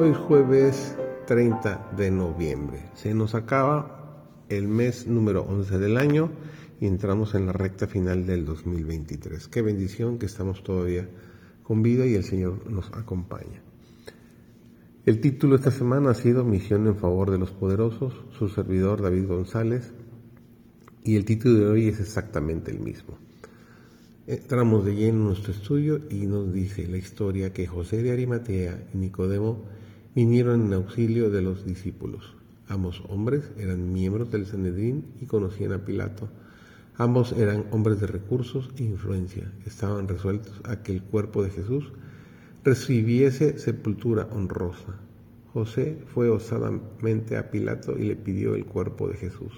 Hoy es jueves 30 de noviembre. Se nos acaba el mes número 11 del año y entramos en la recta final del 2023. Qué bendición que estamos todavía con vida y el Señor nos acompaña. El título esta semana ha sido Misión en favor de los poderosos, su servidor David González, y el título de hoy es exactamente el mismo. Entramos de lleno en nuestro estudio y nos dice la historia que José de Arimatea y Nicodemo vinieron en auxilio de los discípulos. Ambos hombres eran miembros del Sanedrín y conocían a Pilato. Ambos eran hombres de recursos e influencia. Estaban resueltos a que el cuerpo de Jesús recibiese sepultura honrosa. José fue osadamente a Pilato y le pidió el cuerpo de Jesús.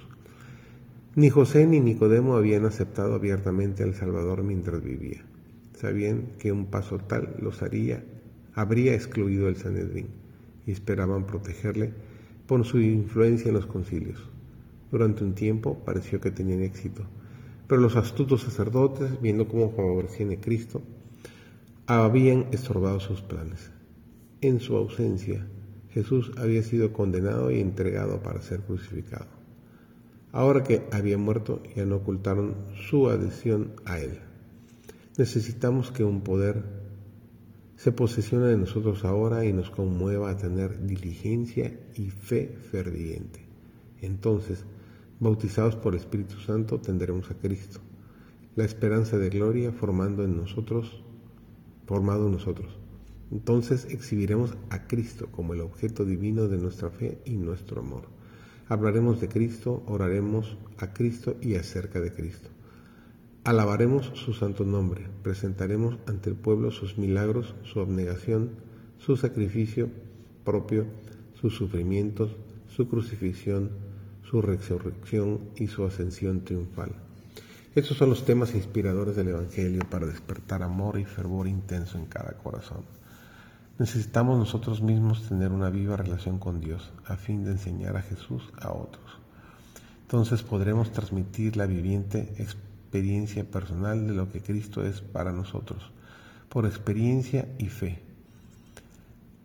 Ni José ni Nicodemo habían aceptado abiertamente al Salvador mientras vivía. Sabían que un paso tal los haría, habría excluido el Sanedrín y esperaban protegerle por su influencia en los concilios. Durante un tiempo pareció que tenían éxito, pero los astutos sacerdotes, viendo cómo favorecían a Cristo, habían estorbado sus planes. En su ausencia, Jesús había sido condenado y entregado para ser crucificado. Ahora que había muerto, ya no ocultaron su adhesión a él. Necesitamos que un poder se posesiona de nosotros ahora y nos conmueva a tener diligencia y fe ferviente. Entonces, bautizados por el Espíritu Santo, tendremos a Cristo, la esperanza de gloria formando en nosotros, formado en nosotros. Entonces exhibiremos a Cristo como el objeto divino de nuestra fe y nuestro amor. Hablaremos de Cristo, oraremos a Cristo y acerca de Cristo. Alabaremos su santo nombre, presentaremos ante el pueblo sus milagros, su abnegación, su sacrificio propio, sus sufrimientos, su crucifixión, su resurrección y su ascensión triunfal. Estos son los temas inspiradores del Evangelio para despertar amor y fervor intenso en cada corazón. Necesitamos nosotros mismos tener una viva relación con Dios a fin de enseñar a Jesús a otros. Entonces podremos transmitir la viviente experiencia experiencia personal de lo que Cristo es para nosotros, por experiencia y fe.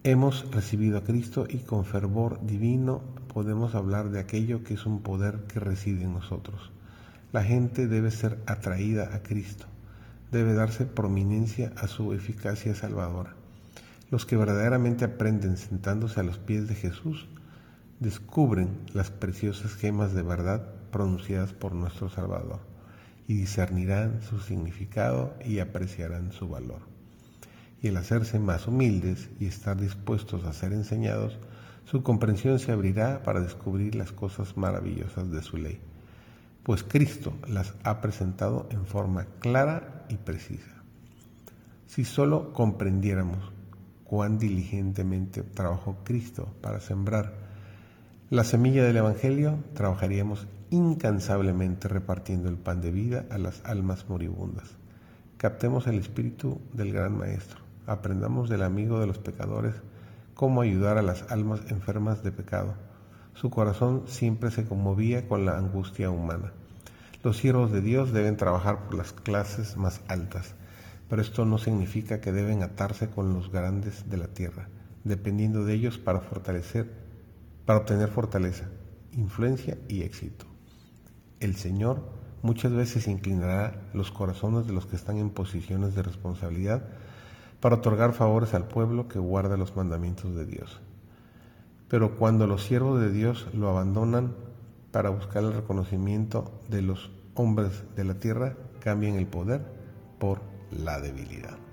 Hemos recibido a Cristo y con fervor divino podemos hablar de aquello que es un poder que reside en nosotros. La gente debe ser atraída a Cristo, debe darse prominencia a su eficacia salvadora. Los que verdaderamente aprenden sentándose a los pies de Jesús, descubren las preciosas gemas de verdad pronunciadas por nuestro Salvador y discernirán su significado y apreciarán su valor. Y el hacerse más humildes y estar dispuestos a ser enseñados, su comprensión se abrirá para descubrir las cosas maravillosas de su ley, pues Cristo las ha presentado en forma clara y precisa. Si solo comprendiéramos cuán diligentemente trabajó Cristo para sembrar la semilla del Evangelio, trabajaríamos incansablemente repartiendo el pan de vida a las almas moribundas. Captemos el espíritu del gran Maestro, aprendamos del amigo de los pecadores cómo ayudar a las almas enfermas de pecado. Su corazón siempre se conmovía con la angustia humana. Los siervos de Dios deben trabajar por las clases más altas, pero esto no significa que deben atarse con los grandes de la tierra, dependiendo de ellos para fortalecer, para obtener fortaleza, influencia y éxito. El Señor muchas veces inclinará los corazones de los que están en posiciones de responsabilidad para otorgar favores al pueblo que guarda los mandamientos de Dios. Pero cuando los siervos de Dios lo abandonan para buscar el reconocimiento de los hombres de la tierra, cambian el poder por la debilidad.